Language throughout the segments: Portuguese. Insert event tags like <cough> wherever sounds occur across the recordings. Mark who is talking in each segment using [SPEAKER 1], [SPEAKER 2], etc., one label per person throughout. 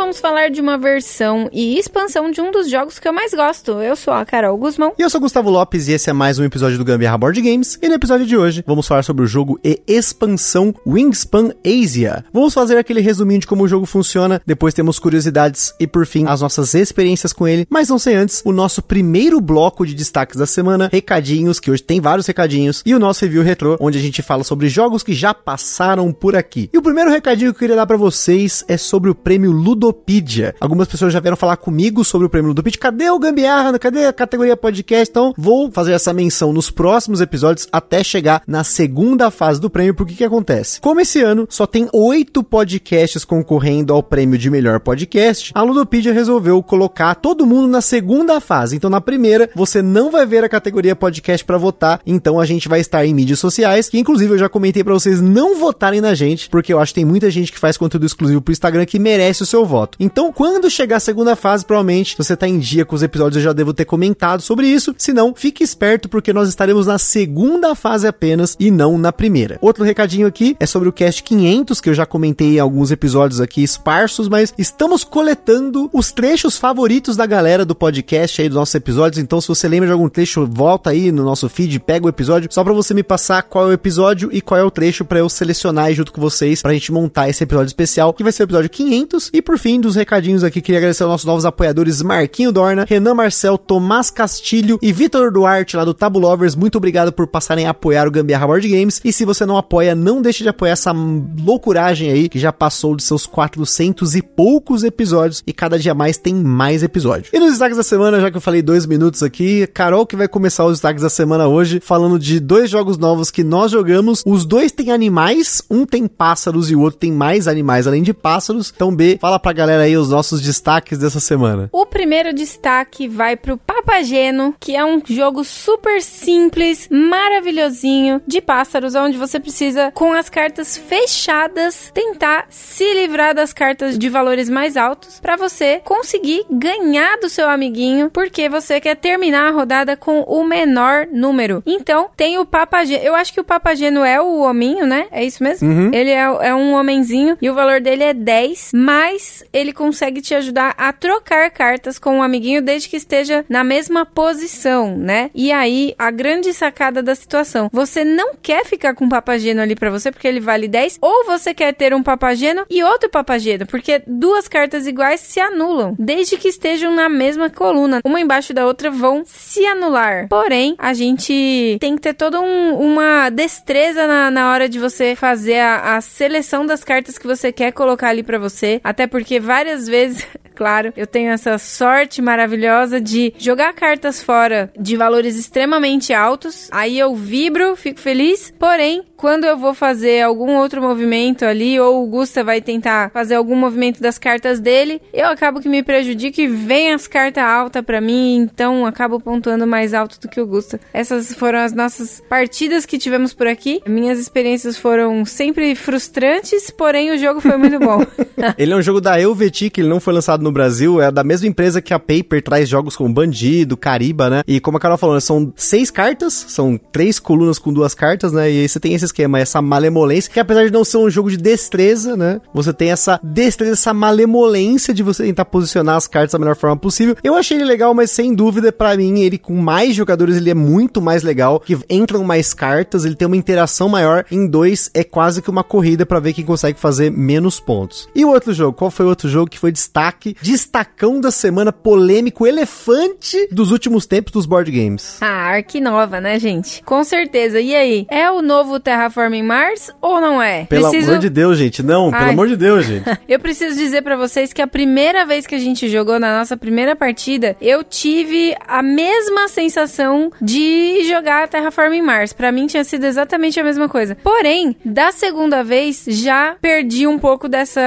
[SPEAKER 1] Vamos falar de uma versão e expansão de um dos jogos que eu mais gosto. Eu sou a Carol Guzmão.
[SPEAKER 2] E eu sou Gustavo Lopes e esse é mais um episódio do Gambiarra Board Games. E no episódio de hoje vamos falar sobre o jogo e expansão Wingspan Asia. Vamos fazer aquele resuminho de como o jogo funciona, depois temos curiosidades e por fim as nossas experiências com ele. Mas não sei antes, o nosso primeiro bloco de destaques da semana, recadinhos, que hoje tem vários recadinhos, e o nosso review retrô, onde a gente fala sobre jogos que já passaram por aqui. E o primeiro recadinho que eu queria dar para vocês é sobre o prêmio Ludopedia. Algumas pessoas já vieram falar comigo sobre o prêmio Ludopedia. Cadê o Gambiarra? Cadê a categoria podcast? Então, vou fazer essa menção nos próximos episódios até chegar na segunda fase do prêmio, porque que acontece? Como esse ano só tem oito podcasts concorrendo ao prêmio de melhor podcast, a Ludopedia resolveu colocar todo mundo na segunda fase. Então, na primeira, você não vai ver a categoria podcast para votar, então a gente vai estar em mídias sociais, que inclusive eu já comentei para vocês não votarem na gente, porque eu acho que tem muita gente que faz conteúdo exclusivo pro Instagram que merece o seu voto. Então, quando chegar a segunda fase, provavelmente, você tá em dia com os episódios, eu já devo ter comentado sobre isso. Se não, fique esperto, porque nós estaremos na segunda fase apenas e não na primeira. Outro recadinho aqui é sobre o Cast 500, que eu já comentei em alguns episódios aqui esparsos, mas estamos coletando os trechos favoritos da galera do podcast aí dos nossos episódios. Então, se você lembra de algum trecho, volta aí no nosso feed, pega o episódio, só para você me passar qual é o episódio e qual é o trecho para eu selecionar junto com vocês, pra gente montar esse episódio especial, que vai ser o episódio 500. E por fim, dos recadinhos aqui, queria agradecer aos nossos novos apoiadores Marquinho Dorna, Renan Marcel, Tomás Castilho e Vitor Duarte lá do Tabu Lovers. Muito obrigado por passarem a apoiar o Gambiarra Board Games. E se você não apoia, não deixe de apoiar essa loucuragem aí, que já passou de seus 400 e poucos episódios e cada dia mais tem mais episódio. E nos destaques da semana, já que eu falei dois minutos aqui, Carol que vai começar os destaques da semana hoje, falando de dois jogos novos que nós jogamos. Os dois têm animais, um tem pássaros e o outro tem mais animais além de pássaros. Então, B, fala pra galera aí os nossos destaques dessa semana.
[SPEAKER 1] O primeiro destaque vai pro Papageno, que é um jogo super simples, maravilhosinho, de pássaros, onde você precisa, com as cartas fechadas, tentar se livrar das cartas de valores mais altos para você conseguir ganhar do seu amiguinho, porque você quer terminar a rodada com o menor número. Então, tem o Papageno. Eu acho que o Papageno é o hominho, né? É isso mesmo?
[SPEAKER 2] Uhum.
[SPEAKER 1] Ele é, é um homenzinho e o valor dele é 10, ele consegue te ajudar a trocar cartas com um amiguinho desde que esteja na mesma posição, né? E aí, a grande sacada da situação. Você não quer ficar com um papageno ali pra você porque ele vale 10, ou você quer ter um papageno e outro papageno, porque duas cartas iguais se anulam, desde que estejam na mesma coluna. Uma embaixo da outra vão se anular. Porém, a gente tem que ter toda um, uma destreza na, na hora de você fazer a, a seleção das cartas que você quer colocar ali pra você. Até porque várias vezes claro. Eu tenho essa sorte maravilhosa de jogar cartas fora de valores extremamente altos. Aí eu vibro, fico feliz. Porém, quando eu vou fazer algum outro movimento ali, ou o Gusta vai tentar fazer algum movimento das cartas dele, eu acabo que me prejudico e vem as cartas altas para mim, então acabo pontuando mais alto do que o Gusta. Essas foram as nossas partidas que tivemos por aqui. Minhas experiências foram sempre frustrantes, porém o jogo foi muito bom. <laughs>
[SPEAKER 2] ele é um jogo da Helvetic, ele não foi lançado no Brasil, é da mesma empresa que a Paper traz jogos como Bandido, Cariba, né? E como a Carol falou, são seis cartas, são três colunas com duas cartas, né? E aí você tem esse esquema, essa malemolência, que apesar de não ser um jogo de destreza, né? Você tem essa destreza, essa malemolência de você tentar posicionar as cartas da melhor forma possível. Eu achei ele legal, mas sem dúvida, para mim, ele com mais jogadores, ele é muito mais legal, que entram mais cartas, ele tem uma interação maior. Em dois, é quase que uma corrida para ver quem consegue fazer menos pontos. E o outro jogo? Qual foi o outro jogo que foi destaque? Destacão da semana, polêmico, elefante dos últimos tempos dos board games.
[SPEAKER 1] Ah, Ark nova, né, gente? Com certeza. E aí? É o novo Terraforming Mars ou não é?
[SPEAKER 2] Pelo amor de Deus, gente. Não,
[SPEAKER 1] Ai.
[SPEAKER 2] pelo amor de Deus, gente. <laughs>
[SPEAKER 1] Eu preciso dizer pra vocês que a primeira vez que a gente jogou na nossa primeira partida, eu tive a mesma sensação de jogar Terraforming Mars. Pra mim tinha sido exatamente a mesma coisa. Porém, da segunda vez já perdi um pouco dessa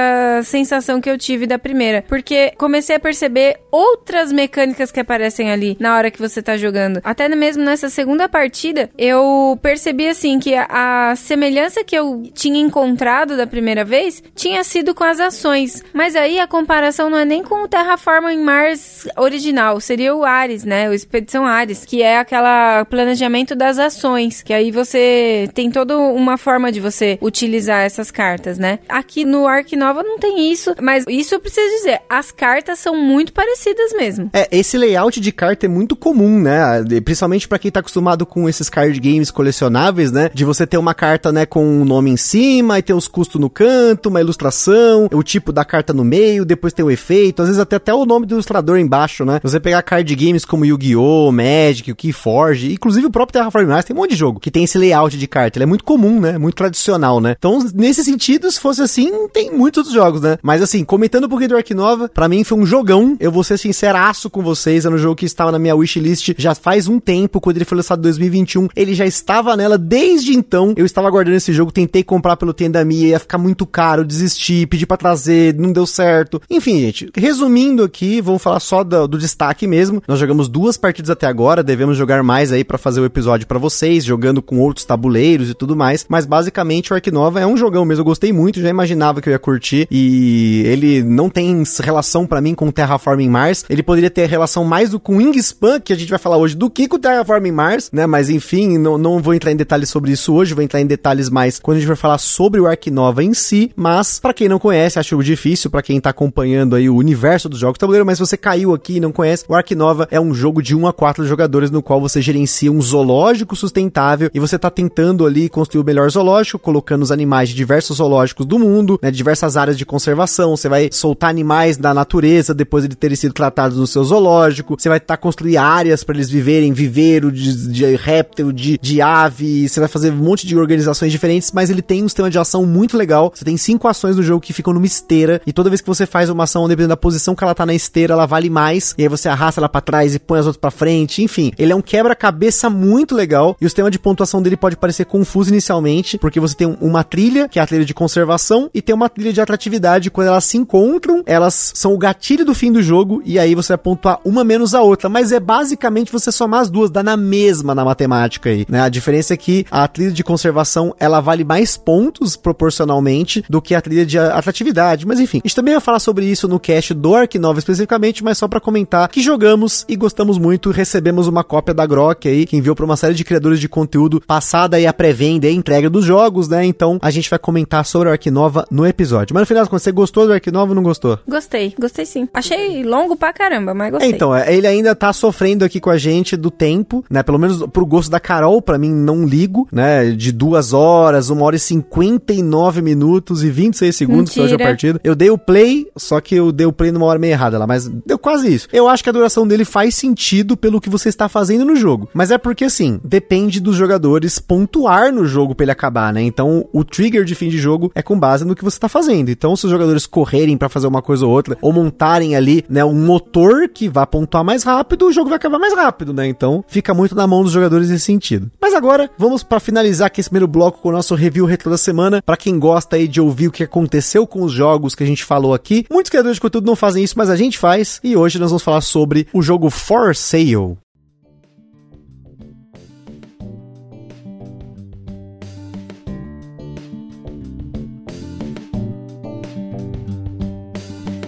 [SPEAKER 1] sensação que eu tive da primeira, porque porque comecei a perceber outras mecânicas que aparecem ali na hora que você tá jogando. Até mesmo nessa segunda partida, eu percebi assim que a, a semelhança que eu tinha encontrado da primeira vez tinha sido com as ações. Mas aí a comparação não é nem com o Terraforming Mars original, seria o Ares, né? O Expedição Ares, que é aquela planejamento das ações, que aí você tem toda uma forma de você utilizar essas cartas, né? Aqui no Ark Nova não tem isso, mas isso eu preciso dizer, as cartas são muito parecidas mesmo.
[SPEAKER 2] É, esse layout de carta é muito comum, né? Principalmente para quem tá acostumado com esses card games colecionáveis, né? De você ter uma carta, né, com um nome em cima e ter os custos no canto, uma ilustração, o tipo da carta no meio, depois tem o efeito, às vezes até, até o nome do ilustrador embaixo, né? Você pegar card games como Yu-Gi-Oh!, Magic, o Keyforge, inclusive o próprio Terraforming Mars tem um monte de jogo que tem esse layout de carta. Ele é muito comum, né? Muito tradicional, né? Então, nesse sentido, se fosse assim, tem muitos outros jogos, né? Mas assim, comentando um pouquinho do Ark Nova, pra mim foi um jogão. Eu vou ser sinceraço com vocês. Era um jogo que estava na minha wishlist já faz um tempo. Quando ele foi lançado em 2021, ele já estava nela desde então. Eu estava aguardando esse jogo, tentei comprar pelo Tendamia, ia ficar muito caro, desisti, pedi para trazer, não deu certo. Enfim, gente, resumindo aqui, vamos falar só do, do destaque mesmo. Nós jogamos duas partidas até agora, devemos jogar mais aí para fazer o episódio para vocês, jogando com outros tabuleiros e tudo mais. Mas basicamente o Ark Nova é um jogão mesmo. Eu gostei muito, já imaginava que eu ia curtir. E ele não tem relação para mim com Terraforming Mars. Ele poderia ter relação mais do com Wingspan, que a gente vai falar hoje, do que com Terraforming Mars, né? Mas enfim, não, não vou entrar em detalhes sobre isso hoje, vou entrar em detalhes mais quando a gente vai falar sobre o Ark Nova em si. Mas, para quem não conhece, acho difícil para quem tá acompanhando aí o universo dos jogos tabuleiro, mas se você caiu aqui e não conhece, o Ark Nova é um jogo de 1 a 4 jogadores no qual você gerencia um zoológico sustentável e você tá tentando ali construir o melhor zoológico, colocando os animais de diversos zoológicos do mundo, né, diversas áreas de conservação, você vai soltar animais natureza depois de terem sido tratados no seu zoológico, você vai estar tá construindo áreas para eles viverem, viveiro de, de réptil, de, de ave, você vai fazer um monte de organizações diferentes, mas ele tem um sistema de ação muito legal, você tem cinco ações no jogo que ficam numa esteira, e toda vez que você faz uma ação, dependendo da posição que ela tá na esteira, ela vale mais, e aí você arrasta ela para trás e põe as outras para frente, enfim, ele é um quebra-cabeça muito legal, e o sistema de pontuação dele pode parecer confuso inicialmente, porque você tem uma trilha, que é a trilha de conservação, e tem uma trilha de atratividade, quando elas se encontram, elas são o gatilho do fim do jogo, e aí você vai pontuar uma menos a outra, mas é basicamente você somar as duas, dá na mesma na matemática aí, né? A diferença é que a trilha de conservação, ela vale mais pontos proporcionalmente do que a trilha de atratividade, mas enfim, a gente também vai falar sobre isso no cast do Ark Nova especificamente, mas só para comentar que jogamos e gostamos muito, recebemos uma cópia da Grok aí, que enviou para uma série de criadores de conteúdo passada aí a pré-venda e a entrega dos jogos, né? Então a gente vai comentar sobre o Ark Nova no episódio. Mas no final, você gostou do Ark Nova ou não gostou?
[SPEAKER 1] Gostei, gostei sim. Achei longo pra caramba, mas gostei.
[SPEAKER 2] então, é, ele ainda tá sofrendo aqui com a gente do tempo, né? Pelo menos pro gosto da Carol, para mim não ligo, né? De duas horas, uma hora e cinquenta e nove minutos e 26 segundos que hoje a partida. Eu dei o play, só que eu dei o play numa hora meio errada lá, mas deu quase isso. Eu acho que a duração dele faz sentido pelo que você está fazendo no jogo. Mas é porque assim, depende dos jogadores pontuar no jogo para ele acabar, né? Então, o trigger de fim de jogo é com base no que você tá fazendo. Então, se os jogadores correrem para fazer uma coisa ou outra, ou montarem ali, né, um motor que vá pontuar mais rápido, o jogo vai acabar mais rápido, né? Então, fica muito na mão dos jogadores nesse sentido. Mas agora, vamos para finalizar aqui esse primeiro bloco com o nosso review retro da semana. Para quem gosta aí de ouvir o que aconteceu com os jogos que a gente falou aqui, muitos criadores de conteúdo não fazem isso, mas a gente faz. E hoje nós vamos falar sobre o jogo For Sale.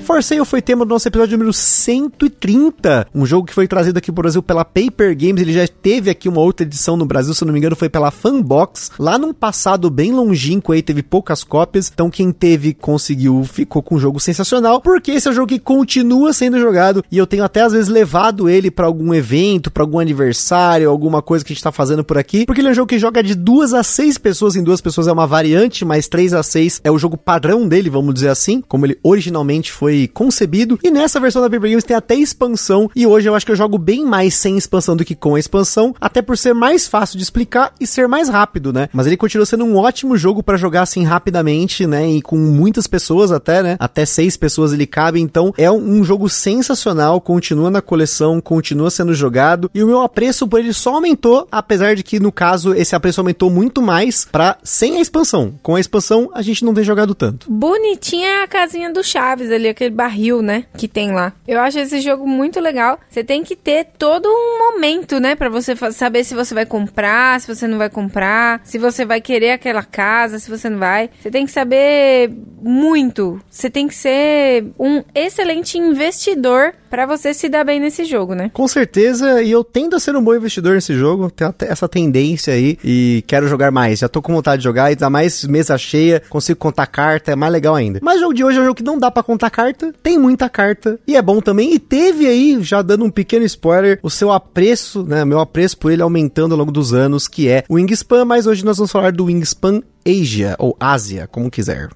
[SPEAKER 2] For foi tema do nosso episódio número 130, um jogo que foi trazido aqui pro Brasil pela Paper Games, ele já teve aqui uma outra edição no Brasil, se não me engano foi pela Fanbox, lá num passado bem longínquo aí, teve poucas cópias, então quem teve conseguiu, ficou com um jogo sensacional, porque esse é um jogo que continua sendo jogado, e eu tenho até às vezes levado ele para algum evento, para algum aniversário, alguma coisa que a gente tá fazendo por aqui, porque ele é um jogo que joga de duas a seis pessoas, em duas pessoas. É uma variante, mas três a seis é o jogo padrão dele, vamos dizer assim, como ele originalmente foi concebido. E nessa versão da Paper Games tem até expansão. E hoje eu acho que eu jogo bem mais sem expansão do que com a expansão, até por ser mais fácil de explicar e ser mais rápido, né? Mas ele continua sendo um ótimo jogo para jogar assim rapidamente, né? E com muitas pessoas até, né? Até seis pessoas ele cabe. Então é um jogo sensacional, continua na coleção, continua sendo jogado. E o meu apreço por ele só aumentou, apesar de que no caso esse apreço aumentou muito mais para sem a expansão. Com a expansão a gente não tem jogado tanto.
[SPEAKER 1] Bonitinha a casinha do Chaves ali, aquele aquele barril, né? Que tem lá. Eu acho esse jogo muito legal. Você tem que ter todo um momento, né? Pra você saber se você vai comprar, se você não vai comprar, se você vai querer aquela casa, se você não vai. Você tem que saber muito. Você tem que ser um excelente investidor para você se dar bem nesse jogo, né?
[SPEAKER 2] Com certeza, e eu tendo a ser um bom investidor nesse jogo, tenho essa tendência aí e quero jogar mais. Já tô com vontade de jogar e dá mais mesa cheia, consigo contar carta, é mais legal ainda. Mas o jogo de hoje é um jogo que não dá para contar carta, tem muita carta e é bom também. E teve aí, já dando um pequeno spoiler, o seu apreço, né? Meu apreço por ele aumentando ao longo dos anos, que é o Wingspan, mas hoje nós vamos falar do Wingspan Asia, ou Ásia, como quiser.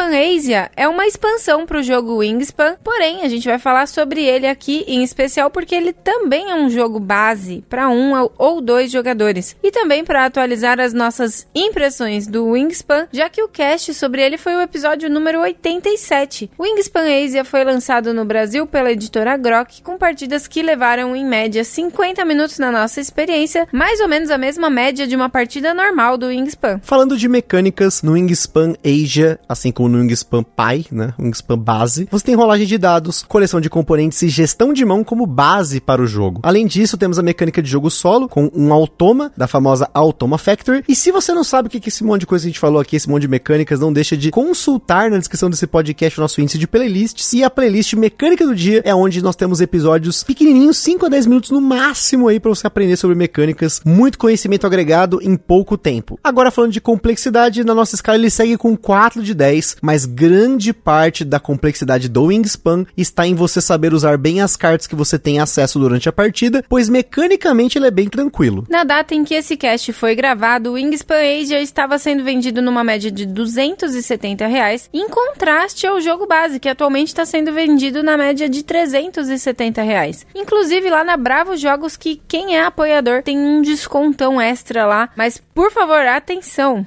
[SPEAKER 1] Wingspan Asia é uma expansão para o jogo Wingspan, porém a gente vai falar sobre ele aqui em especial porque ele também é um jogo base para um ou dois jogadores e também para atualizar as nossas impressões do Wingspan, já que o cast sobre ele foi o episódio número 87. O Wingspan Asia foi lançado no Brasil pela editora Grok com partidas que levaram em média 50 minutos na nossa experiência, mais ou menos a mesma média de uma partida normal do Wingspan.
[SPEAKER 2] Falando de mecânicas no Wingspan Asia, assim como no Wingspan Pi, né, Wingspan base, você tem rolagem de dados, coleção de componentes e gestão de mão como base para o jogo. Além disso, temos a mecânica de jogo solo com um automa da famosa Automa Factory. E se você não sabe o que é esse monte de coisa que a gente falou aqui, esse monte de mecânicas, não deixa de consultar na descrição desse podcast o nosso índice de playlists. E a playlist Mecânica do Dia é onde nós temos episódios pequenininhos, 5 a 10 minutos no máximo aí para você aprender sobre mecânicas, muito conhecimento agregado em pouco tempo. Agora falando de complexidade, na nossa escala ele segue com 4 de 10, mas grande parte da complexidade do Wingspan está em você saber usar bem as cartas que você tem acesso durante a partida, pois mecanicamente ele é bem tranquilo.
[SPEAKER 1] Na data em que esse cast foi gravado, o Wingspan Asia estava sendo vendido numa média de 270 reais, em contraste ao jogo base, que atualmente está sendo vendido na média de 370 reais. Inclusive lá na Bravo Jogos, que quem é apoiador tem um descontão extra lá, mas por favor, atenção!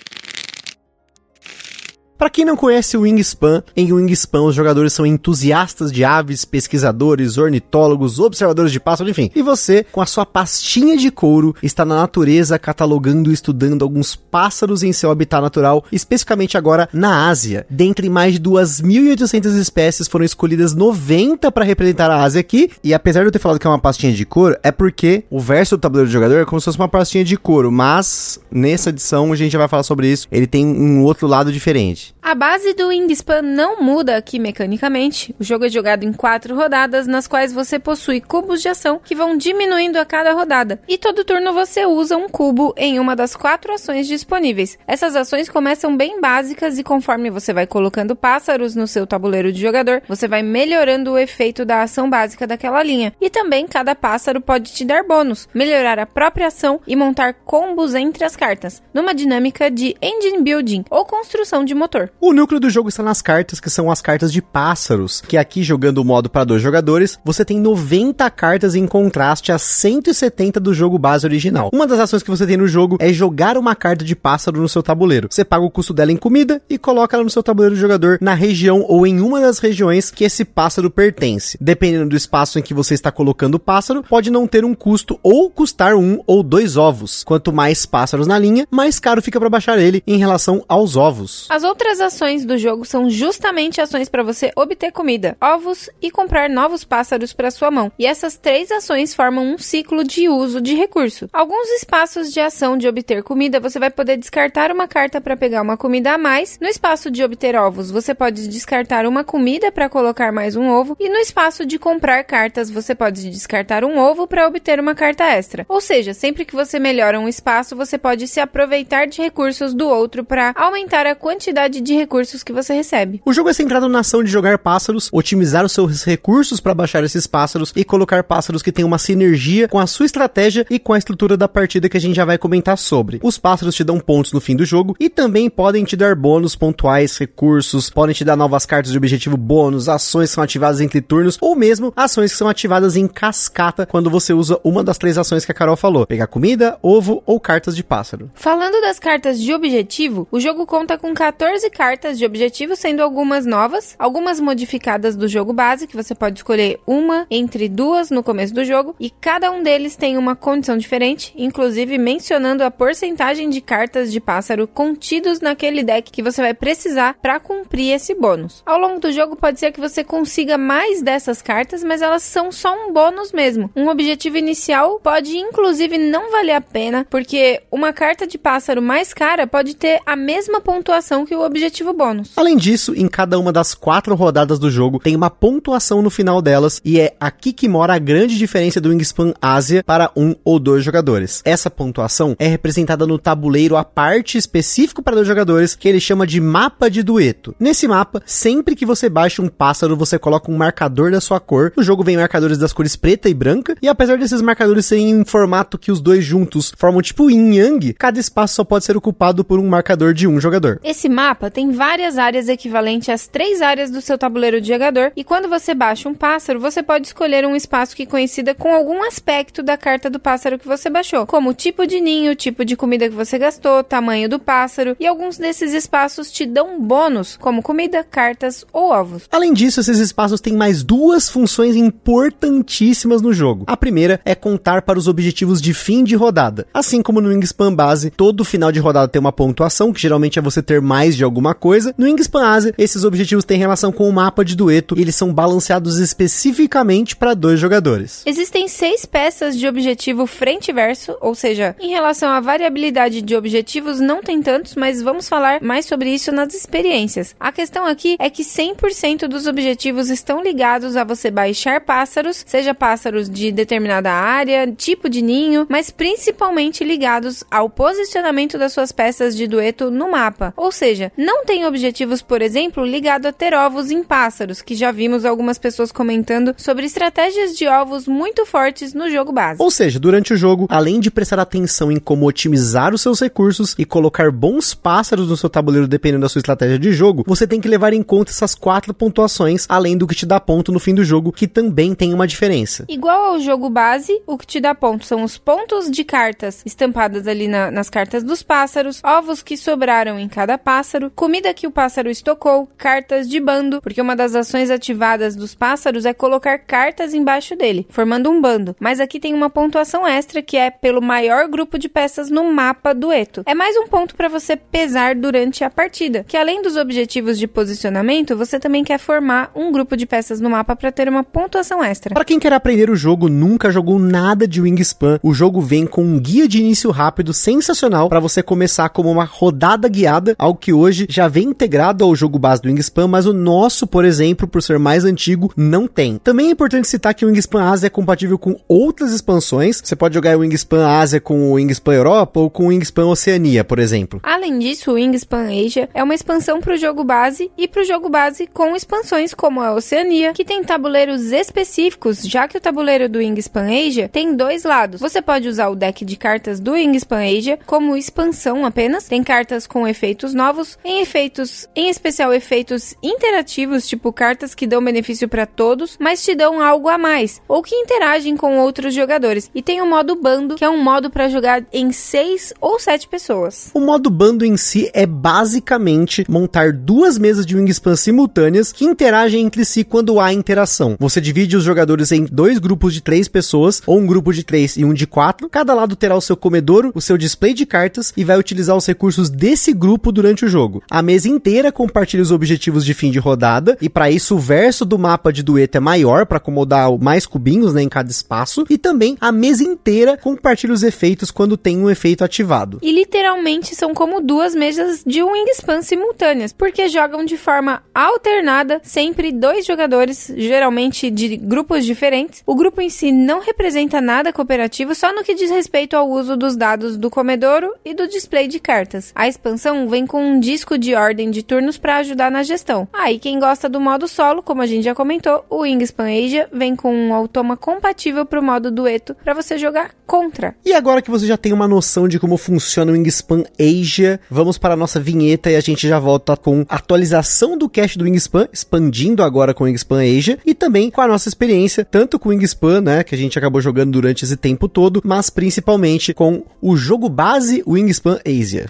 [SPEAKER 2] Para quem não conhece o Wingspan, em Wingspan os jogadores são entusiastas de aves, pesquisadores, ornitólogos, observadores de pássaros, enfim. E você, com a sua pastinha de couro, está na natureza catalogando e estudando alguns pássaros em seu habitat natural, especificamente agora na Ásia. Dentre mais de 2.800 espécies foram escolhidas 90 para representar a Ásia aqui, e apesar de eu ter falado que é uma pastinha de couro, é porque o verso do tabuleiro do jogador é como se fosse uma pastinha de couro, mas nessa edição a gente já vai falar sobre isso, ele tem um outro lado diferente.
[SPEAKER 1] A base do Wingspan não muda aqui mecanicamente. O jogo é jogado em quatro rodadas, nas quais você possui cubos de ação que vão diminuindo a cada rodada. E todo turno você usa um cubo em uma das quatro ações disponíveis. Essas ações começam bem básicas e conforme você vai colocando pássaros no seu tabuleiro de jogador, você vai melhorando o efeito da ação básica daquela linha. E também cada pássaro pode te dar bônus, melhorar a própria ação e montar combos entre as cartas, numa dinâmica de engine building ou construção de motor.
[SPEAKER 2] O núcleo do jogo está nas cartas, que são as cartas de pássaros, que aqui jogando o modo para dois jogadores, você tem 90 cartas em contraste a 170 do jogo base original. Uma das ações que você tem no jogo é jogar uma carta de pássaro no seu tabuleiro. Você paga o custo dela em comida e coloca ela no seu tabuleiro de jogador na região ou em uma das regiões que esse pássaro pertence. Dependendo do espaço em que você está colocando o pássaro, pode não ter um custo ou custar um ou dois ovos. Quanto mais pássaros na linha, mais caro fica para baixar ele em relação aos ovos.
[SPEAKER 1] As outras ações do jogo são justamente ações para você obter comida, ovos e comprar novos pássaros para sua mão. E essas três ações formam um ciclo de uso de recurso. Alguns espaços de ação de obter comida, você vai poder descartar uma carta para pegar uma comida a mais. No espaço de obter ovos, você pode descartar uma comida para colocar mais um ovo. E no espaço de comprar cartas, você pode descartar um ovo para obter uma carta extra. Ou seja, sempre que você melhora um espaço, você pode se aproveitar de recursos do outro para aumentar a quantidade quantidade de recursos que você recebe.
[SPEAKER 2] O jogo é centrado na ação de jogar pássaros, otimizar os seus recursos para baixar esses pássaros e colocar pássaros que têm uma sinergia com a sua estratégia e com a estrutura da partida que a gente já vai comentar sobre. Os pássaros te dão pontos no fim do jogo e também podem te dar bônus pontuais, recursos, podem te dar novas cartas de objetivo bônus, ações que são ativadas entre turnos ou mesmo ações que são ativadas em cascata quando você usa uma das três ações que a Carol falou: pegar comida, ovo ou cartas de pássaro.
[SPEAKER 1] Falando das cartas de objetivo, o jogo conta com 14 cartas de objetivo, sendo algumas novas, algumas modificadas do jogo base, que você pode escolher uma entre duas no começo do jogo, e cada um deles tem uma condição diferente, inclusive mencionando a porcentagem de cartas de pássaro contidos naquele deck que você vai precisar para cumprir esse bônus. Ao longo do jogo pode ser que você consiga mais dessas cartas, mas elas são só um bônus mesmo. Um objetivo inicial pode inclusive não valer a pena, porque uma carta de pássaro mais cara pode ter a mesma pontuação que o objetivo bônus.
[SPEAKER 2] Além disso, em cada uma das quatro rodadas do jogo tem uma pontuação no final delas e é aqui que mora a grande diferença do Wingspan Ásia para um ou dois jogadores. Essa pontuação é representada no tabuleiro à parte específico para dois jogadores que ele chama de mapa de dueto. Nesse mapa, sempre que você baixa um pássaro, você coloca um marcador da sua cor. No jogo vem marcadores das cores preta e branca e apesar desses marcadores serem em formato que os dois juntos formam tipo yin yang, cada espaço só pode ser ocupado por um marcador de um jogador.
[SPEAKER 1] Esse mapa tem várias áreas equivalentes às três áreas do seu tabuleiro de jogador, e quando você baixa um pássaro, você pode escolher um espaço que coincida com algum aspecto da carta do pássaro que você baixou, como o tipo de ninho, tipo de comida que você gastou, tamanho do pássaro, e alguns desses espaços te dão bônus, como comida, cartas ou ovos.
[SPEAKER 2] Além disso, esses espaços têm mais duas funções importantíssimas no jogo. A primeira é contar para os objetivos de fim de rodada. Assim como no Wingspan base, todo final de rodada tem uma pontuação, que geralmente é você ter mais de alguma coisa. No Wingspan Asia, esses objetivos têm relação com o mapa de dueto e eles são balanceados especificamente para dois jogadores.
[SPEAKER 1] Existem seis peças de objetivo frente e verso, ou seja, em relação à variabilidade de objetivos, não tem tantos, mas vamos falar mais sobre isso nas experiências. A questão aqui é que 100% dos objetivos estão ligados a você baixar pássaros, seja pássaros de determinada área, tipo de ninho, mas principalmente ligados ao posicionamento das suas peças de dueto no mapa. Ou seja, não tem objetivos, por exemplo, ligado a ter ovos em pássaros, que já vimos algumas pessoas comentando sobre estratégias de ovos muito fortes no jogo base.
[SPEAKER 2] Ou seja, durante o jogo, além de prestar atenção em como otimizar os seus recursos e colocar bons pássaros no seu tabuleiro dependendo da sua estratégia de jogo, você tem que levar em conta essas quatro pontuações, além do que te dá ponto no fim do jogo, que também tem uma diferença.
[SPEAKER 1] Igual ao jogo base, o que te dá ponto são os pontos de cartas estampadas ali na, nas cartas dos pássaros, ovos que sobraram em cada pássaro, comida que o pássaro estocou, cartas de bando, porque uma das ações ativadas dos pássaros é colocar cartas embaixo dele, formando um bando. Mas aqui tem uma pontuação extra que é pelo maior grupo de peças no mapa dueto. É mais um ponto para você pesar durante a partida, que além dos objetivos de posicionamento, você também quer formar um grupo de peças no mapa para ter uma pontuação extra.
[SPEAKER 2] Para quem quer aprender o jogo, nunca jogou nada de Wingspan, o jogo vem com um guia de início rápido sensacional para você começar como uma rodada guiada, algo que hoje já vem integrado ao jogo base do Wingspan, mas o nosso, por exemplo, por ser mais antigo, não tem. Também é importante citar que o Wingspan Asia é compatível com outras expansões. Você pode jogar o Wingspan Asia com o Wingspan Europa ou com o Wingspan Oceania, por exemplo.
[SPEAKER 1] Além disso, o Wingspan Asia é uma expansão para o jogo base e para o jogo base com expansões como a Oceania, que tem tabuleiros específicos, já que o tabuleiro do Wingspan Asia tem dois lados. Você pode usar o deck de cartas do Wingspan Asia como expansão apenas. Tem cartas com efeitos novos, em efeitos, em especial efeitos interativos, tipo cartas que dão benefício para todos, mas te dão algo a mais, ou que interagem com outros jogadores. E tem o modo bando, que é um modo para jogar em seis ou sete pessoas.
[SPEAKER 2] O modo bando em si é basicamente montar duas mesas de Wingspan simultâneas que interagem entre si quando há interação. Você divide os jogadores em dois grupos de três pessoas, ou um grupo de três e um de quatro. Cada lado terá o seu comedouro, o seu display de cartas e vai utilizar os recursos desse grupo durante o jogo. A mesa inteira compartilha os objetivos de fim de rodada e para isso o verso do mapa de dueto é maior para acomodar mais cubinhos né, em cada espaço e também a mesa inteira compartilha os efeitos quando tem um efeito ativado.
[SPEAKER 1] E literalmente são como duas mesas de Wingspan simultâneas, porque jogam de forma alternada, sempre dois jogadores, geralmente de grupos diferentes. O grupo em si não representa nada cooperativo, só no que diz respeito ao uso dos dados do comedouro e do display de cartas. A expansão vem com um disco disco de ordem de turnos para ajudar na gestão. Aí, ah, quem gosta do modo solo, como a gente já comentou, o Wingspan Asia vem com um automa compatível para o modo dueto para você jogar contra.
[SPEAKER 2] E agora que você já tem uma noção de como funciona o Wingspan Asia, vamos para a nossa vinheta e a gente já volta com atualização do cache do Wingspan, expandindo agora com o Wingspan Asia e também com a nossa experiência, tanto com o Wingspan, né, que a gente acabou jogando durante esse tempo todo, mas principalmente com o jogo base Wingspan Asia.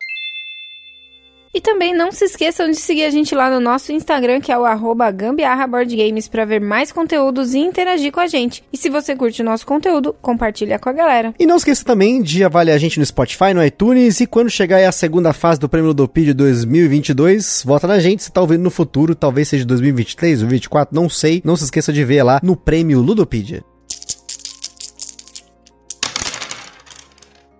[SPEAKER 1] E também não se esqueçam de seguir a gente lá no nosso Instagram, que é o arroba gambiarraboardgames, para ver mais conteúdos e interagir com a gente. E se você curte o nosso conteúdo, compartilha com a galera.
[SPEAKER 2] E não esqueça também de avaliar a gente no Spotify, no iTunes, e quando chegar a segunda fase do Prêmio Ludopedia 2022, vota na gente, se tá ouvindo no futuro, talvez seja 2023 ou 2024, não sei. Não se esqueça de ver lá no Prêmio Ludopedia.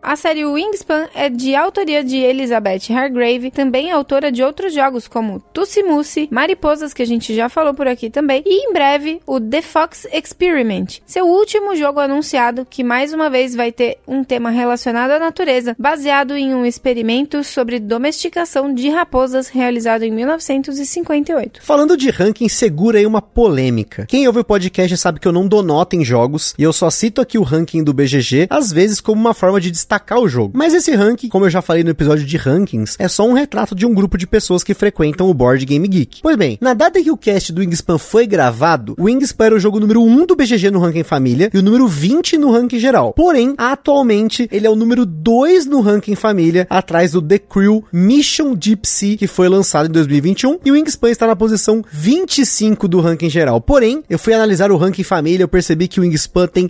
[SPEAKER 1] A série Wingspan é de autoria de Elizabeth Hargrave, também autora de outros jogos como Tussimusi, Mariposas, que a gente já falou por aqui também, e em breve o The Fox Experiment, seu último jogo anunciado que mais uma vez vai ter um tema relacionado à natureza, baseado em um experimento sobre domesticação de raposas realizado em 1958.
[SPEAKER 2] Falando de ranking, segura aí uma polêmica. Quem ouve o podcast sabe que eu não dou nota em jogos e eu só cito aqui o ranking do BGG, às vezes como uma forma de destacar o jogo. Mas esse ranking, como eu já falei no episódio de rankings, é só um retrato de um grupo de pessoas que frequentam o Board Game Geek. Pois bem, na data que o cast do Wingspan foi gravado, o Wingspan era o jogo número 1 do BGG no ranking família e o número 20 no ranking geral. Porém, atualmente, ele é o número 2 no ranking família, atrás do The Crew Mission Deep Sea, que foi lançado em 2021, e o Wingspan está na posição 25 do ranking geral. Porém, eu fui analisar o ranking família, eu percebi que o Wingspan tem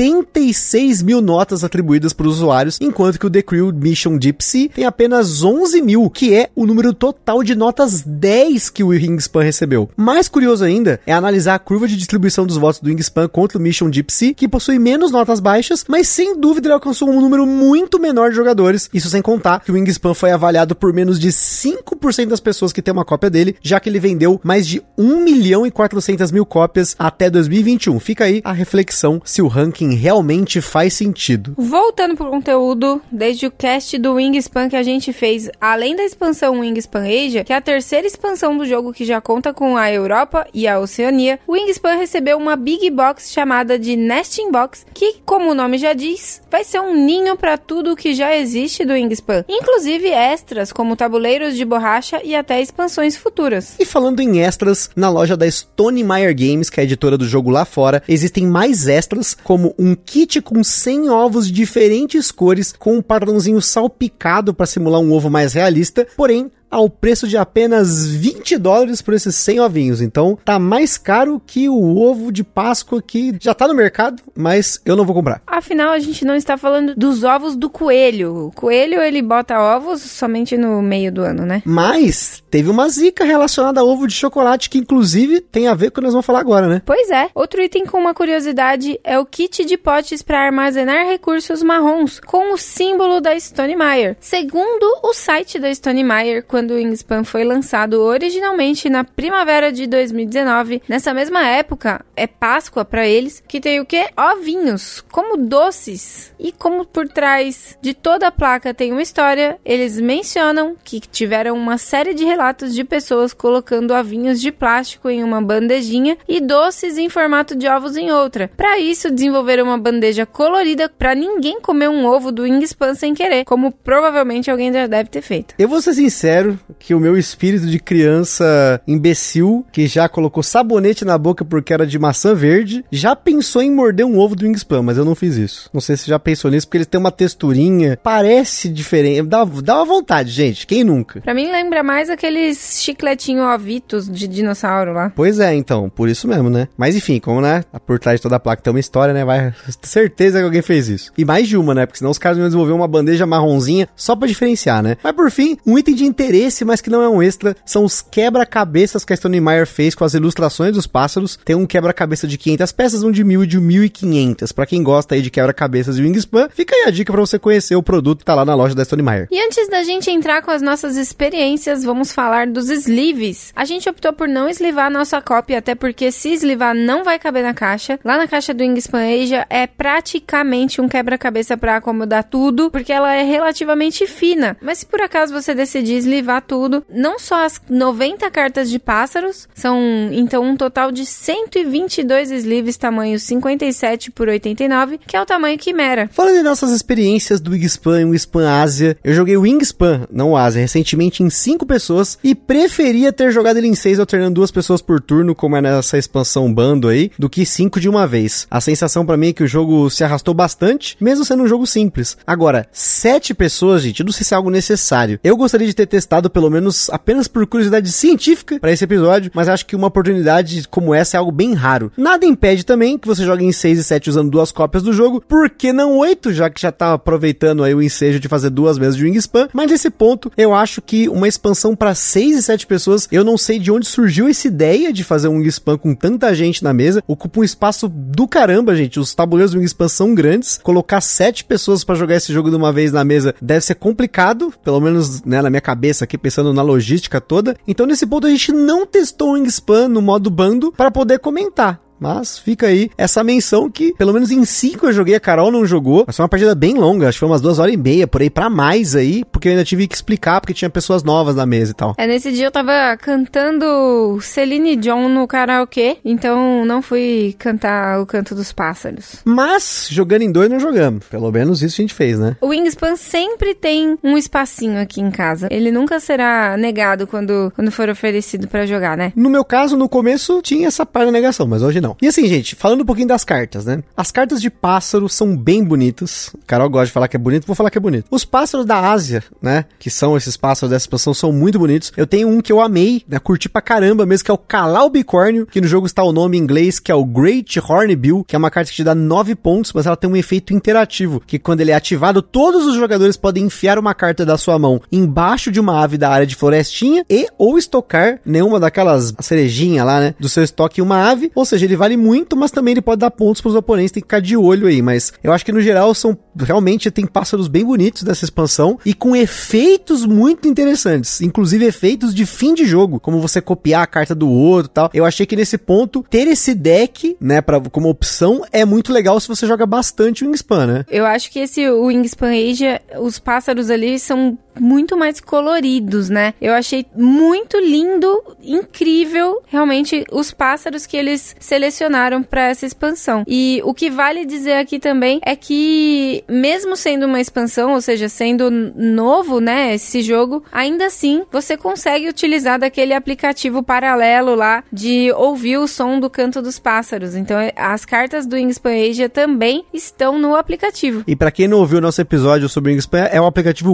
[SPEAKER 2] 76 mil notas atribuídas para os usuários, enquanto que o The Crew Mission Deep Sea tem apenas 11 mil, que é o número total de notas 10 que o Wingspan recebeu. Mais curioso ainda é analisar a curva de distribuição dos votos do Wingspan contra o Mission Deep Sea, que possui menos notas baixas, mas sem dúvida ele alcançou um número muito menor de jogadores, isso sem contar que o Wingspan foi avaliado por menos de 5% das pessoas que tem uma cópia dele, já que ele vendeu mais de 1 milhão e 400 mil cópias até 2021. Fica aí a reflexão se o ranking realmente faz sentido.
[SPEAKER 1] Voltando pro conteúdo, desde o cast do Wingspan que a gente fez, além da expansão Wingspan Asia, que é a terceira expansão do jogo que já conta com a Europa e a Oceania, o Wingspan recebeu uma Big Box chamada de Nesting Box, que, como o nome já diz, vai ser um ninho para tudo que já existe do Wingspan, inclusive extras como tabuleiros de borracha e até expansões futuras.
[SPEAKER 2] E falando em extras, na loja da Stone Meyer Games, que é a editora do jogo lá fora, existem mais extras, como um kit com 100 ovos de diferentes cores, com um padrãozinho salpicado para simular um ovo mais realista, porém ao preço de apenas 20 dólares por esses 100 ovinhos. Então tá mais caro que o ovo de Páscoa que já tá no mercado, mas eu não vou comprar.
[SPEAKER 1] Afinal, a gente não está falando dos ovos do coelho. O coelho ele bota ovos somente no meio do ano, né?
[SPEAKER 2] Mas teve uma zica relacionada a ovo de chocolate que inclusive tem a ver com o que nós vamos falar agora, né?
[SPEAKER 1] Pois é. Outro item com uma curiosidade é o kit de potes para armazenar recursos marrons com o símbolo da Stone Meyer. Segundo o site da Stone Meyer, quando quando o Wingspan foi lançado originalmente na primavera de 2019. Nessa mesma época, é Páscoa para eles, que tem o que? Ovinhos, como doces. E como por trás de toda a placa tem uma história, eles mencionam que tiveram uma série de relatos de pessoas colocando ovinhos de plástico em uma bandejinha e doces em formato de ovos em outra. Para isso, desenvolveram uma bandeja colorida para ninguém comer um ovo do Wingspan sem querer, como provavelmente alguém já deve ter feito.
[SPEAKER 2] Eu vou ser sincero que o meu espírito de criança imbecil, que já colocou sabonete na boca porque era de maçã verde, já pensou em morder um ovo do Wingspan, mas eu não fiz isso. Não sei se já pensou nisso, porque ele tem uma texturinha, parece diferente. Dá, dá uma vontade, gente. Quem nunca?
[SPEAKER 1] Pra mim lembra mais aqueles chicletinho ovitos de dinossauro lá.
[SPEAKER 2] Pois é, então, por isso mesmo, né? Mas enfim, como, né? Por trás de toda a placa tem uma história, né? Vai <laughs> certeza que alguém fez isso. E mais de uma, né? Porque senão os caras iam desenvolver uma bandeja marronzinha só pra diferenciar, né? Mas por fim, um item de interesse, mas que não é um extra, são os quebra-cabeças que a Stone Meyer fez com as ilustrações dos pássaros. Tem um quebra-cabeça de 500 peças, um de 1000 e de 1500. Pra quem gosta aí de quebra-cabeças e Wingspan, fica aí a dica pra você conhecer o produto que tá lá na loja da Stone Meyer.
[SPEAKER 1] E antes da gente entrar com as nossas experiências, vamos falar dos sleeves. A gente optou por não eslivar a nossa cópia, até porque se eslivar não vai caber na caixa. Lá na caixa do Wingspan Asia é praticamente um quebra-cabeça para acomodar tudo, porque ela é relativamente fina. Mas se por acaso você decidir eslivar tudo, não só as 90 cartas de pássaros, são então um total de 122 sleeves tamanho 57 por 89, que é o tamanho quimera.
[SPEAKER 2] Falando em nossas experiências do Wingspan e Wingspan Ásia, eu joguei o Wingspan, não Ásia, recentemente em 5 pessoas e preferia ter jogado ele em 6 alternando duas pessoas por turno, como é nessa expansão bando aí, do que 5 de uma vez. A sensação para mim é que o jogo se arrastou bastante, mesmo sendo um jogo simples. Agora, 7 pessoas, gente, eu não sei se é algo necessário. Eu gostaria de ter testado pelo menos apenas por curiosidade científica para esse episódio, mas acho que uma oportunidade como essa é algo bem raro. Nada impede também que você jogue em 6 e 7 usando duas cópias do jogo, por que não 8, já que já tá aproveitando aí o ensejo de fazer duas vezes de Wingspan, mas nesse ponto eu acho que uma expansão para 6 e 7 pessoas, eu não sei de onde surgiu essa ideia de fazer um Wingspan com tanta gente na mesa, ocupa um espaço do caramba, gente. Os tabuleiros do Wingspan são grandes, colocar 7 pessoas para jogar esse jogo de uma vez na mesa deve ser complicado, pelo menos né, na minha cabeça aqui, pensando na logística toda. Então nesse ponto a gente não testou o Wingspan no modo bando para poder comentar. Mas fica aí essa menção que, pelo menos em 5 eu joguei, a Carol não jogou. Mas foi uma partida bem longa, acho que foi umas duas horas e meia, por aí pra mais aí, porque eu ainda tive que explicar, porque tinha pessoas novas na mesa e tal.
[SPEAKER 1] É, nesse dia eu tava cantando Celine Dion no karaokê, então não fui cantar o canto dos pássaros.
[SPEAKER 2] Mas, jogando em dois, não jogamos. Pelo menos isso a gente fez, né?
[SPEAKER 1] O Wingspan sempre tem um espacinho aqui em casa. Ele nunca será negado quando, quando for oferecido para jogar, né?
[SPEAKER 2] No meu caso, no começo, tinha essa parte da negação, mas hoje não. E assim, gente, falando um pouquinho das cartas, né? As cartas de pássaro são bem bonitas. Carol gosta de falar que é bonito, vou falar que é bonito. Os pássaros da Ásia, né? Que são esses pássaros dessa expansão, são muito bonitos. Eu tenho um que eu amei, né? Curti pra caramba mesmo, que é o Calau Bicórnio, que no jogo está o nome em inglês, que é o Great Hornbill, que é uma carta que te dá 9 pontos, mas ela tem um efeito interativo, que quando ele é ativado, todos os jogadores podem enfiar uma carta da sua mão embaixo de uma ave da área de florestinha e ou estocar nenhuma daquelas cerejinha lá, né? Do seu estoque em uma ave, ou seja, ele vale muito, mas também ele pode dar pontos pros oponentes, tem que ficar de olho aí, mas eu acho que no geral são realmente tem pássaros bem bonitos dessa expansão e com efeitos muito interessantes, inclusive efeitos de fim de jogo, como você copiar a carta do outro, tal. Eu achei que nesse ponto ter esse deck, né, para como opção é muito legal se você joga bastante o Wingspan, né?
[SPEAKER 1] Eu acho que esse Wingspan Asia, os pássaros ali são muito mais coloridos, né? Eu achei muito lindo, incrível, realmente os pássaros que eles selecionaram para essa expansão. E o que vale dizer aqui também é que mesmo sendo uma expansão, ou seja, sendo novo, né, esse jogo, ainda assim você consegue utilizar daquele aplicativo paralelo lá de ouvir o som do canto dos pássaros. Então as cartas do Wingspan Asia também estão no aplicativo.
[SPEAKER 2] E para quem não ouviu o nosso episódio sobre o Wingspan, é o aplicativo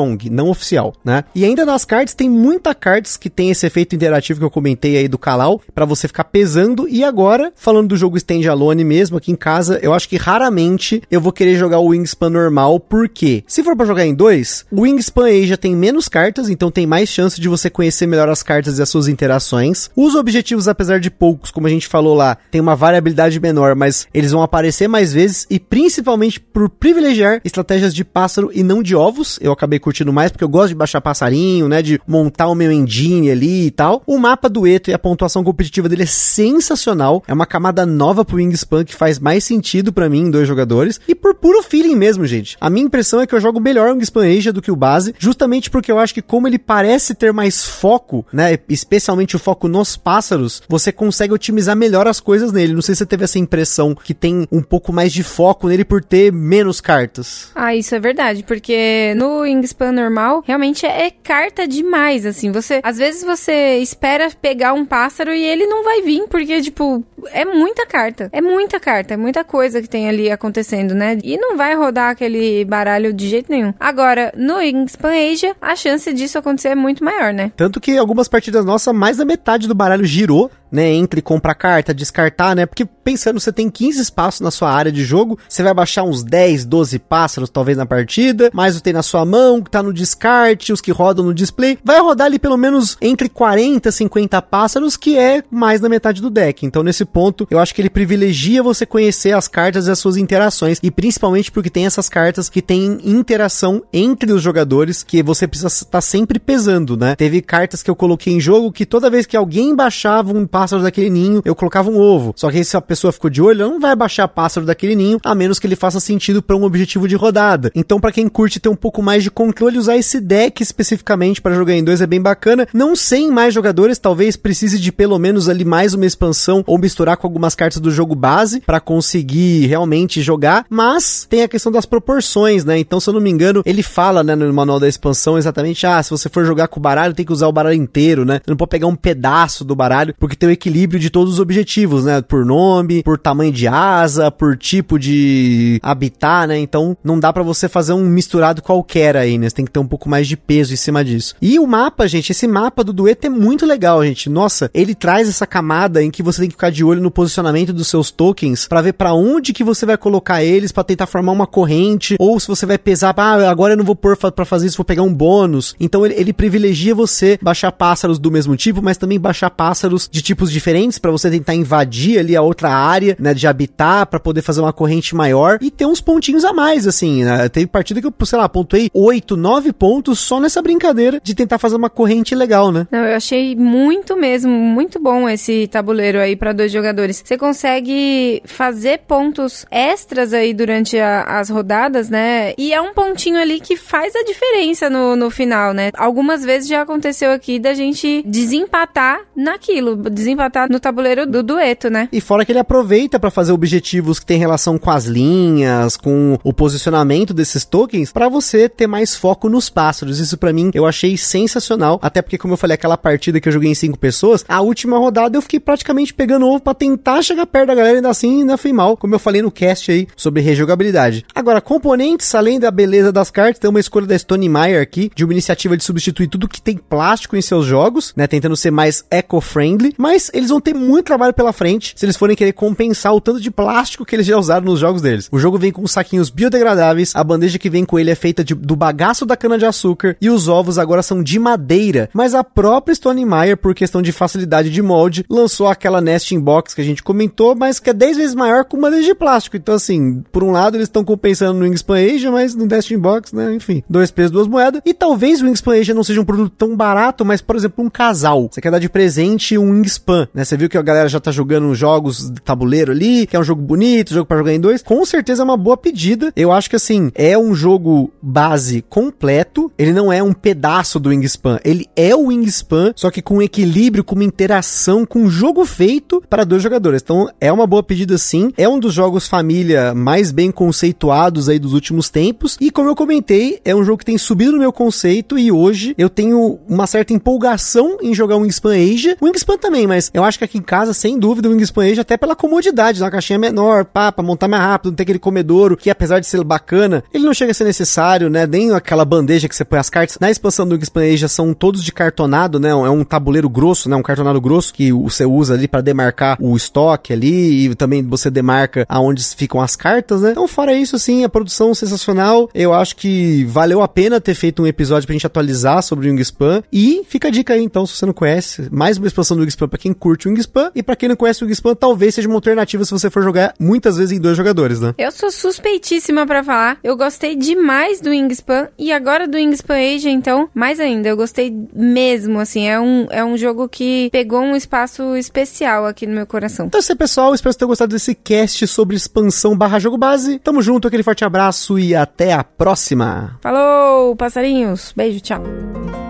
[SPEAKER 2] Wingsong, não oficial, né? E ainda nas cards tem muita cards que tem esse efeito interativo que eu comentei aí do Calau, para você ficar pesando e agora, falando do jogo standalone mesmo, aqui em casa, eu acho que raramente eu vou querer jogar o Wingspan normal, porque se for para jogar em dois, o Wingspan Asia tem menos cartas, então tem mais chance de você conhecer melhor as cartas e as suas interações. Os objetivos, apesar de poucos, como a gente falou lá, tem uma variabilidade menor, mas eles vão aparecer mais vezes e principalmente por privilegiar estratégias de pássaro e não de ovos. Eu acabei mais porque eu gosto de baixar passarinho, né, de montar o meu engine ali e tal. O mapa do Eto e a pontuação competitiva dele é sensacional. É uma camada nova pro Wingspan que faz mais sentido para mim em dois jogadores e por puro feeling mesmo, gente. A minha impressão é que eu jogo melhor o Wingspan Asia do que o base, justamente porque eu acho que como ele parece ter mais foco, né, especialmente o foco nos pássaros, você consegue otimizar melhor as coisas nele. Não sei se você teve essa impressão que tem um pouco mais de foco nele por ter menos cartas.
[SPEAKER 1] Ah, isso é verdade, porque no Wingspan normal, realmente é carta demais, assim. Você, às vezes você espera pegar um pássaro e ele não vai vir, porque, tipo, é muita carta. É muita carta, é muita coisa que tem ali acontecendo, né? E não vai rodar aquele baralho de jeito nenhum. Agora, no Wingspan Asia, a chance disso acontecer é muito maior, né?
[SPEAKER 2] Tanto que algumas partidas nossas, mais da metade do baralho girou né, entre comprar carta, descartar, né? Porque pensando, você tem 15 espaços na sua área de jogo, você vai baixar uns 10, 12 pássaros talvez na partida, mais o tem na sua mão, que tá no descarte, os que rodam no display, vai rodar ali pelo menos entre 40 e 50 pássaros, que é mais da metade do deck. Então nesse ponto, eu acho que ele privilegia você conhecer as cartas e as suas interações, e principalmente porque tem essas cartas que tem interação entre os jogadores, que você precisa estar tá sempre pesando, né? Teve cartas que eu coloquei em jogo que toda vez que alguém baixava um pássaro daquele ninho, eu colocava um ovo. Só que se a pessoa ficou de olho, ela não vai baixar pássaro daquele ninho, a menos que ele faça sentido para um objetivo de rodada. Então, para quem curte ter um pouco mais de controle, usar esse deck especificamente para jogar em dois é bem bacana. Não sem mais jogadores, talvez precise de pelo menos ali mais uma expansão ou misturar com algumas cartas do jogo base para conseguir realmente jogar, mas tem a questão das proporções, né? Então, se eu não me engano, ele fala, né, no manual da expansão exatamente, ah, se você for jogar com o baralho, tem que usar o baralho inteiro, né? Você não pode pegar um pedaço do baralho, porque tem o equilíbrio de todos os objetivos, né? Por nome, por tamanho de asa, por tipo de habitat, né? Então não dá para você fazer um misturado qualquer aí, né? Você tem que ter um pouco mais de peso em cima disso. E o mapa, gente, esse mapa do dueto é muito legal, gente. Nossa, ele traz essa camada em que você tem que ficar de olho no posicionamento dos seus tokens para ver para onde que você vai colocar eles para tentar formar uma corrente ou se você vai pesar, ah, agora eu não vou pôr para fazer isso, vou pegar um bônus. Então ele, ele privilegia você baixar pássaros do mesmo tipo, mas também baixar pássaros de tipos diferentes para você tentar invadir ali a outra área, né, de habitar para poder fazer uma corrente maior e ter uns pontinhos a mais, assim, né? Teve partida que eu, sei lá, pontuei 8, 9 pontos só nessa brincadeira de tentar fazer uma corrente legal, né?
[SPEAKER 1] Não, eu achei muito mesmo, muito bom esse tabuleiro aí para dois jogadores. Você consegue fazer pontos extras aí durante a, as rodadas, né? E é um pontinho ali que faz a diferença no, no final, né? Algumas vezes já aconteceu aqui da gente desempatar naquilo, desempatar no tabuleiro do dueto, né?
[SPEAKER 2] E fora que ele aproveita para fazer objetivos que tem relação com as linhas, com o posicionamento desses tokens, para você ter mais foco nos pássaros. Isso para mim eu achei sensacional, até porque como eu falei aquela partida que eu joguei em cinco pessoas, a última rodada eu fiquei praticamente pegando ovo para tentar chegar perto da galera, ainda assim ainda fui mal, como eu falei no cast aí sobre rejogabilidade. Agora, componentes, além da beleza das cartas, tem uma escolha da Stone Meyer aqui, de uma iniciativa de substituir tudo que tem plástico em seus jogos, né, tentando ser mais eco-friendly, mas eles vão vão ter muito trabalho pela frente se eles forem querer compensar o tanto de plástico que eles já usaram nos jogos deles. O jogo vem com saquinhos biodegradáveis, a bandeja que vem com ele é feita de, do bagaço da cana-de-açúcar e os ovos agora são de madeira. Mas a própria Stone Meyer, por questão de facilidade de molde, lançou aquela nesting box que a gente comentou, mas que é 10 vezes maior com bandeja de plástico. Então, assim, por um lado eles estão compensando no Wingspan Asia, mas no nesting box, né? Enfim, dois pesos, duas moedas. E talvez o Wingspan Asia não seja um produto tão barato, mas, por exemplo, um casal. Você quer dar de presente um Wingspan, né? Você viu que a galera já tá jogando jogos de tabuleiro ali, que é um jogo bonito, jogo para jogar em dois, com certeza é uma boa pedida. Eu acho que assim, é um jogo base completo, ele não é um pedaço do Wingspan, ele é o Wingspan, só que com equilíbrio, com uma interação, com um jogo feito para dois jogadores. Então é uma boa pedida sim, é um dos jogos família mais bem conceituados aí dos últimos tempos, e como eu comentei, é um jogo que tem subido no meu conceito e hoje eu tenho uma certa empolgação em jogar o Wingspan Asia, o Wingspan também, mas eu acho que aqui em casa, sem dúvida, o Wingspan Age, até pela comodidade, uma caixinha menor, pá, pra montar mais rápido, não tem aquele comedouro, que apesar de ser bacana, ele não chega a ser necessário, né? Nem aquela bandeja que você põe as cartas. Na expansão do Wingspan Age são todos de cartonado, né? É um tabuleiro grosso, né? Um cartonado grosso que você usa ali para demarcar o estoque ali e também você demarca aonde ficam as cartas, né? Então, fora isso, assim, a produção sensacional. Eu acho que valeu a pena ter feito um episódio pra gente atualizar sobre o Wingspan. E fica a dica aí, então, se você não conhece, mais uma expansão do Wingspan pra quem curte o Wingspan. E pra quem não conhece o Wingspan, talvez seja uma alternativa se você for jogar muitas vezes em dois jogadores, né?
[SPEAKER 1] Eu sou suspeitíssima para falar. Eu gostei demais do Wingspan e agora do Wingspan Age, então, mais ainda. Eu gostei mesmo, assim. É um, é um jogo que pegou um espaço especial aqui no meu coração.
[SPEAKER 2] Então, é pessoal, espero que tenham gostado desse cast sobre expansão barra jogo base. Tamo junto, aquele forte abraço e até a próxima.
[SPEAKER 1] Falou, passarinhos. Beijo, tchau.